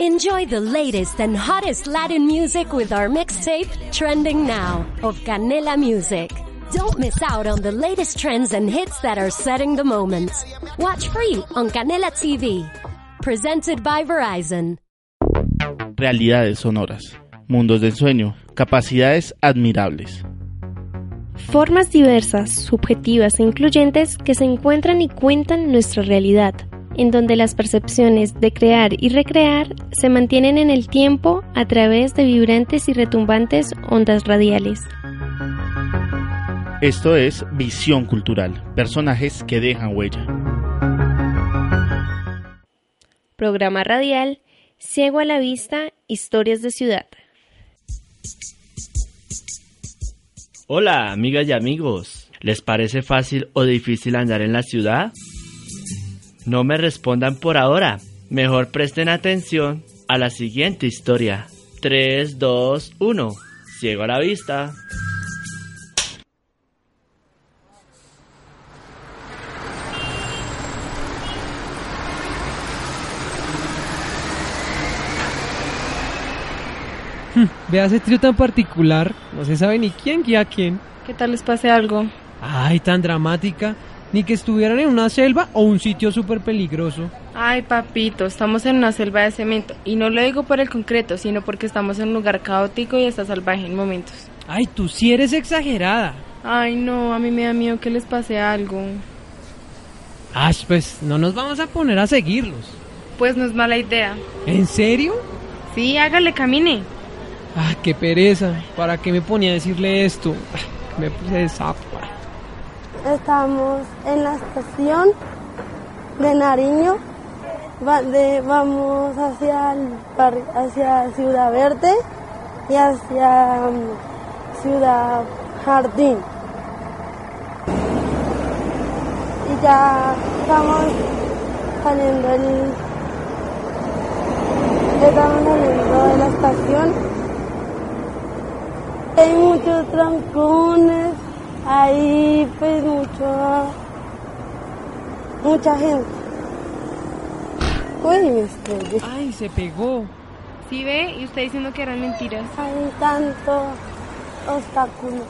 Enjoy the latest and hottest Latin music with our mixtape, Trending Now, of Canela Music. Don't miss out on the latest trends and hits that are setting the moment. Watch free on Canela TV. Presented by Verizon. Realidades sonoras, mundos de ensueño, capacidades admirables. Formas diversas, subjetivas e incluyentes que se encuentran y cuentan nuestra realidad, en donde las percepciones de crear y recrear se mantienen en el tiempo a través de vibrantes y retumbantes ondas radiales. Esto es Visión Cultural, personajes que dejan huella. Programa radial, Ciego a la Vista, Historias de Ciudad. Hola, amigas y amigos. ¿Les parece fácil o difícil andar en la ciudad? No me respondan por ahora. Mejor presten atención a la siguiente historia. 3, 2, 1. Ciego a la vista. Vea ese trío tan particular, no se sabe ni quién guía a quién. ¿Qué tal les pase algo? Ay, tan dramática. Ni que estuvieran en una selva o un sitio súper peligroso. Ay, papito, estamos en una selva de cemento. Y no lo digo por el concreto, sino porque estamos en un lugar caótico y está salvaje en momentos. Ay, tú sí eres exagerada. Ay, no, a mí me da miedo que les pase algo. Ay, pues no nos vamos a poner a seguirlos. Pues no es mala idea. ¿En serio? Sí, hágale, camine. Ah, qué pereza. ¿Para qué me ponía a decirle esto? Ah, Me puse de sapo. Estamos en la estación de Nariño. Va- de- vamos hacia, hacia Ciudad Verde y hacia mm, Ciudad Jardín. Y ya estamos saliendo el, estamos saliendo de la estación. Hay muchos trancones, hay pues mucho, mucha gente. Uy, me estrellé. Ay, se pegó. ¿Sí ve? Y usted diciendo que eran mentiras. Hay tantos obstáculos.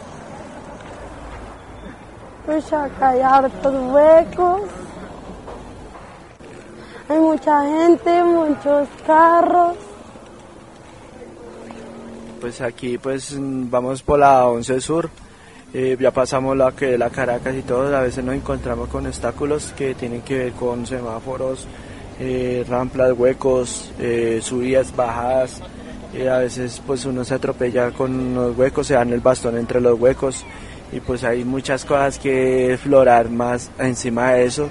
Pues acá hay hartos huecos. Hay mucha gente, muchos carros. Pues aquí pues vamos por la 11 Sur, eh, ya pasamos la que la Caracas y todo, a veces nos encontramos con obstáculos que tienen que ver con semáforos, eh, ramplas, huecos, eh, subidas, bajadas, a veces pues uno se atropella con los huecos, se dan el bastón entre los huecos y pues hay muchas cosas que explorar más encima de eso,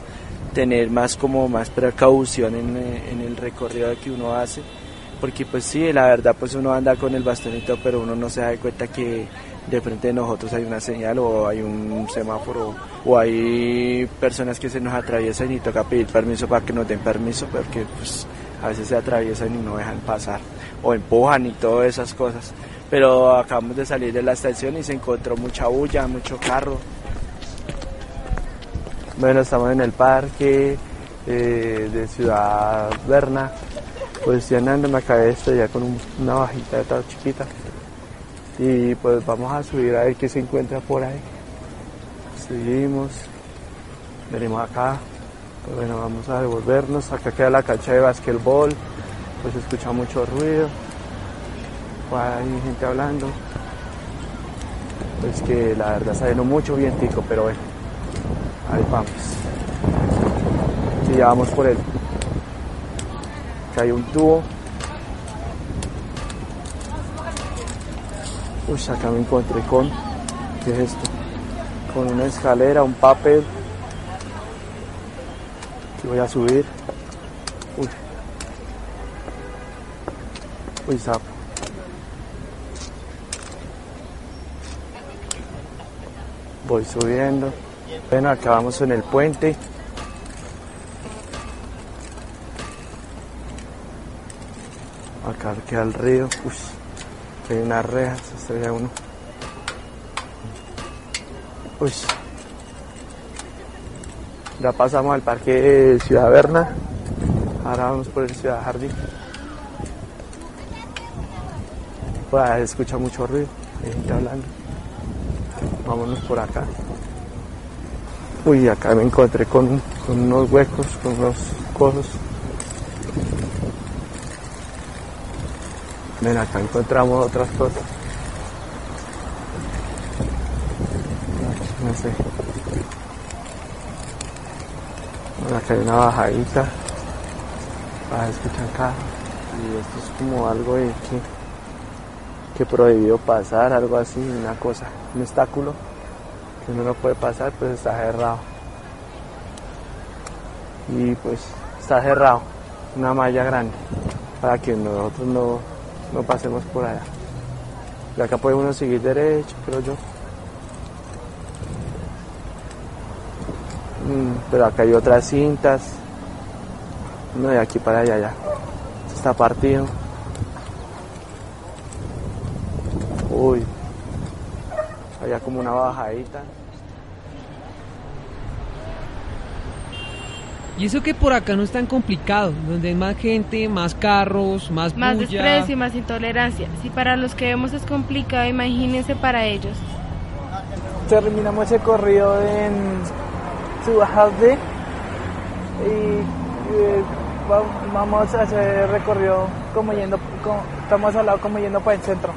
tener más como más precaución en, en el recorrido que uno hace. Porque pues sí, la verdad pues uno anda con el bastonito, pero uno no se da cuenta que de frente de nosotros hay una señal o hay un semáforo o hay personas que se nos atraviesan y toca pedir permiso para que nos den permiso, porque pues a veces se atraviesan y no dejan pasar o empujan y todas esas cosas. Pero acabamos de salir de la estación y se encontró mucha bulla, mucho carro. Bueno, estamos en el parque eh, de Ciudad Berna andando me acabé de estrellar con un- una bajita de toda chiquita y pues vamos a subir a ver qué se encuentra por ahí. Seguimos. Venimos acá. Pues bueno vamos a devolvernos. Acá queda la cancha de basquetbol. Pues se escucha mucho ruido. Pues hay gente hablando. Pues que la verdad viendo mucho vientico pero bueno. Ahí vamos. Y ya vamos por él. Que hay un tubo. Uy, acá me encontré con, ¿qué es esto? Con una escalera, un papel. Y voy a subir. Uy. Uy, sapo. Voy subiendo. Bueno, acá vamos en el puente. Acá queda el río. Uy, hay unas rejas, se estrella uno. Uy. Ya pasamos al parque Ciudad Berna. Ahora vamos por el Ciudad Jardín. Se escucha mucho ruido, hay gente hablando. Vámonos por acá. Uy, acá me encontré con, con unos huecos, con unos cosas. Ven, acá encontramos otras cosas. No sé. Bueno, acá hay una bajadita. Para escuchar acá. Y esto es como algo de que, que prohibido pasar, algo así, una cosa, un obstáculo que uno no puede pasar, pues está cerrado. Y pues está cerrado, una malla grande, para que nosotros no, no pasemos por allá. Y acá uno seguir derecho, creo yo. Mm, pero acá hay otras cintas. No, de aquí para allá ya. Está partido. Uy. Allá como una bajadita. Y eso que por acá no es tan complicado, donde hay más gente, más carros, más Más bulla. desprecio y más intolerancia. Si para los que vemos es complicado, imagínense para ellos. terminamos el corrido en Subajade y eh, va- vamos a hacer el recorrido como yendo, como- estamos al lado como yendo para el centro.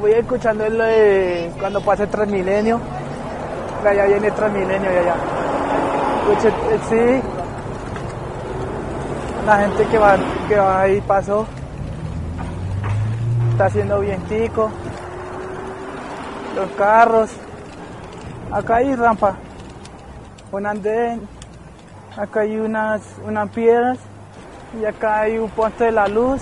Voy escuchando el, eh, cuando pase Transmilenio, allá viene Transmilenio de allá. Escuche, eh, sí, la gente que va, que va ahí pasó. Está haciendo vientico, los carros, acá hay rampa, un andén, acá hay unas, unas piedras. Y acá hay un puente de la luz.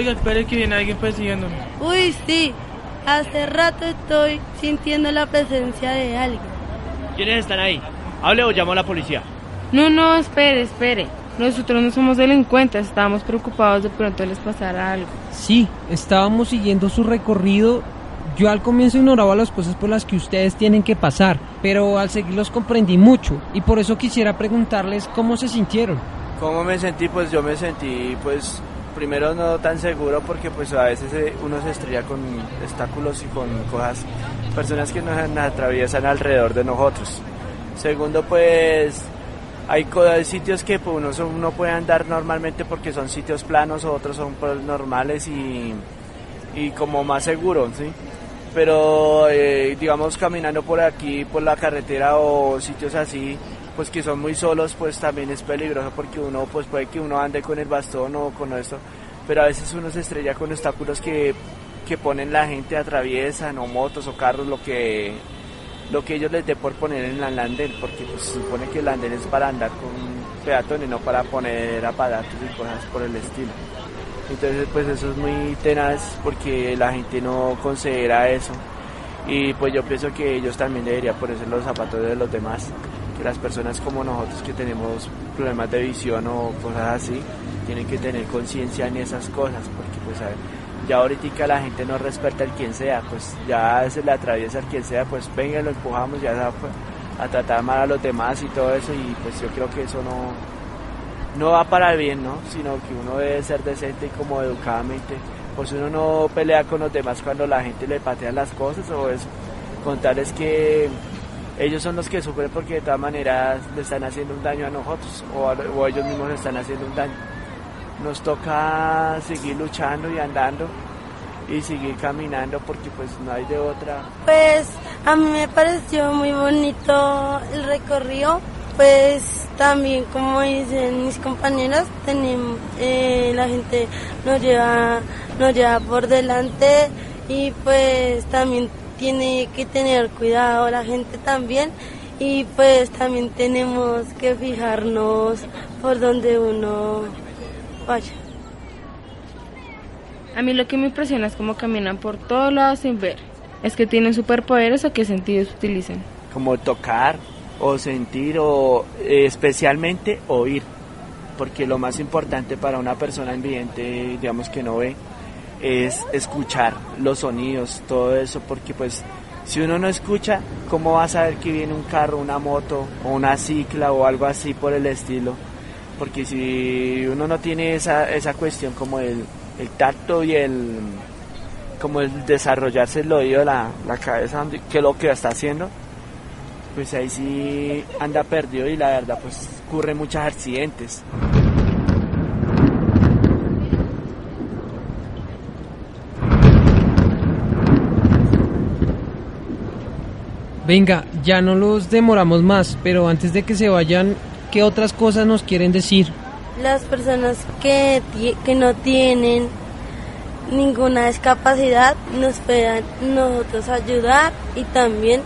Oiga, espere que viene alguien persiguiéndome. Uy, sí. Hace rato estoy sintiendo la presencia de alguien. ¿Quiénes están ahí? Hable o llamo a la policía. No, no, espere, espere. Nosotros no somos delincuentes, estábamos preocupados de pronto les pasara algo. Sí, estábamos siguiendo su recorrido. Yo al comienzo ignoraba las cosas por las que ustedes tienen que pasar, pero al seguirlos comprendí mucho y por eso quisiera preguntarles cómo se sintieron. ¿Cómo me sentí? Pues yo me sentí, pues, primero no tan seguro porque pues a veces eh, uno se estrella con obstáculos y con cosas, personas que nos atraviesan alrededor de nosotros. Segundo, pues, hay, sitios que pues, uno, uno puede andar normalmente porque son sitios planos, otros son pues, normales y, y como más seguros, ¿sí? Pero, eh, digamos, caminando por aquí, por la carretera o sitios así, pues que son muy solos, pues también es peligroso porque uno, pues puede que uno ande con el bastón o con esto, pero a veces uno se estrella con obstáculos que, que ponen la gente, atraviesan, o motos o carros, lo que, lo que ellos les dé por poner en el andén, porque pues, se supone que el andén es para andar con peatones, no para poner aparatos y cosas por el estilo. Entonces, pues eso es muy tenaz porque la gente no considera eso. Y pues yo pienso que ellos también deberían ponerse los zapatos de los demás. Las personas como nosotros que tenemos problemas de visión o cosas así, tienen que tener conciencia en esas cosas. Porque pues ya ahorita la gente no respeta el quien sea. Pues ya se le atraviesa el quien sea, pues venga, lo empujamos ya a, a tratar mal a los demás y todo eso. Y pues yo creo que eso no, no va para el bien, ¿no? Sino que uno debe ser decente y como educadamente. Pues uno no pelea con los demás cuando la gente le patea las cosas o eso. Contarles que ellos son los que sufren porque de todas maneras le están haciendo un daño a nosotros o, o ellos mismos le están haciendo un daño. Nos toca seguir luchando y andando y seguir caminando porque pues no hay de otra. Pues a mí me pareció muy bonito el recorrido. Pues también, como dicen mis compañeras, tenemos, eh, la gente nos lleva, nos lleva por delante y pues también tiene que tener cuidado la gente también y pues también tenemos que fijarnos por donde uno vaya. A mí lo que me impresiona es cómo caminan por todos lados sin ver. ¿Es que tienen superpoderes o qué sentidos utilizan? como tocar o sentir o eh, especialmente oír porque lo más importante para una persona invidente digamos que no ve es escuchar los sonidos todo eso porque pues Si uno no escucha, ¿cómo va a saber que viene un carro, una moto o una cicla o algo así por el estilo? Porque si uno no tiene esa, esa cuestión como el, el tacto y el como el desarrollarse el oído, la, la cabeza, que lo que está haciendo, pues ahí sí anda perdido y la verdad pues ocurren muchos accidentes. Venga, ya no los demoramos más, pero antes de que se vayan, ¿qué otras cosas nos quieren decir? Las personas que, que no tienen ninguna discapacidad nos pueden nosotros ayudar y también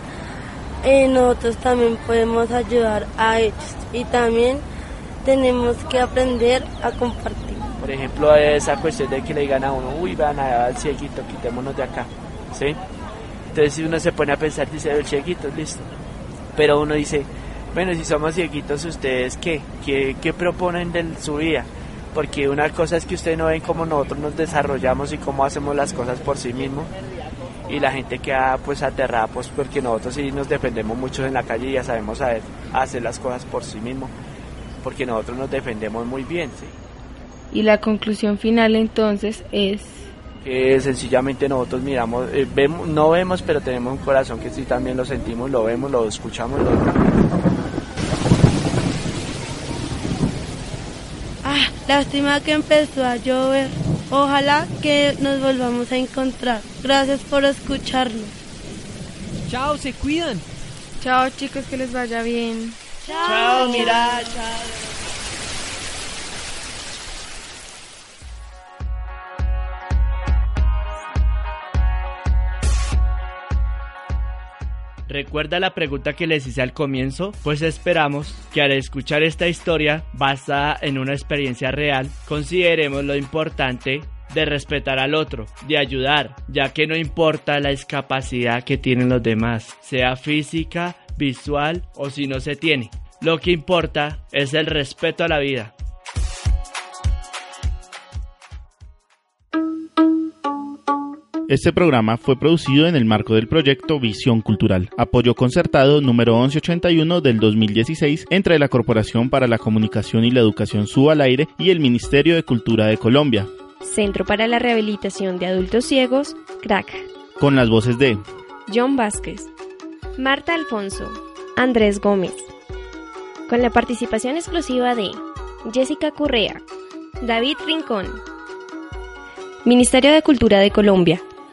eh, nosotros también podemos ayudar a ellos y también tenemos que aprender a compartir. Por ejemplo, esa cuestión de que le digan a uno, uy, van a al cieguito, quitémonos de acá, ¿sí? Entonces si uno se pone a pensar, dice, el cieguito, listo. Pero uno dice, bueno, si somos cieguitos, ¿ustedes qué? ¿Qué, qué proponen de su vida? Porque una cosa es que ustedes no ven cómo nosotros nos desarrollamos y cómo hacemos las cosas por sí mismos. Y la gente queda pues aterrada pues porque nosotros sí nos defendemos mucho en la calle y ya sabemos saber hacer las cosas por sí mismos. Porque nosotros nos defendemos muy bien, ¿sí? Y la conclusión final entonces es que sencillamente nosotros miramos, eh, vemos, no vemos, pero tenemos un corazón que sí también lo sentimos, lo vemos, lo escuchamos. Lo... Ah, lástima que empezó a llover. Ojalá que nos volvamos a encontrar. Gracias por escucharnos. Chao, se cuidan. Chao chicos, que les vaya bien. Chao, chao mira, chao. ¿Recuerda la pregunta que les hice al comienzo? Pues esperamos que al escuchar esta historia basada en una experiencia real, consideremos lo importante de respetar al otro, de ayudar, ya que no importa la discapacidad que tienen los demás, sea física, visual o si no se tiene. Lo que importa es el respeto a la vida. Este programa fue producido en el marco del proyecto Visión Cultural, apoyo concertado número 1181 del 2016 entre la Corporación para la Comunicación y la Educación Sub al Aire y el Ministerio de Cultura de Colombia. Centro para la Rehabilitación de Adultos Ciegos, CRAC. Con las voces de John Vázquez, Marta Alfonso, Andrés Gómez. Con la participación exclusiva de Jessica Correa, David Rincón, Ministerio de Cultura de Colombia,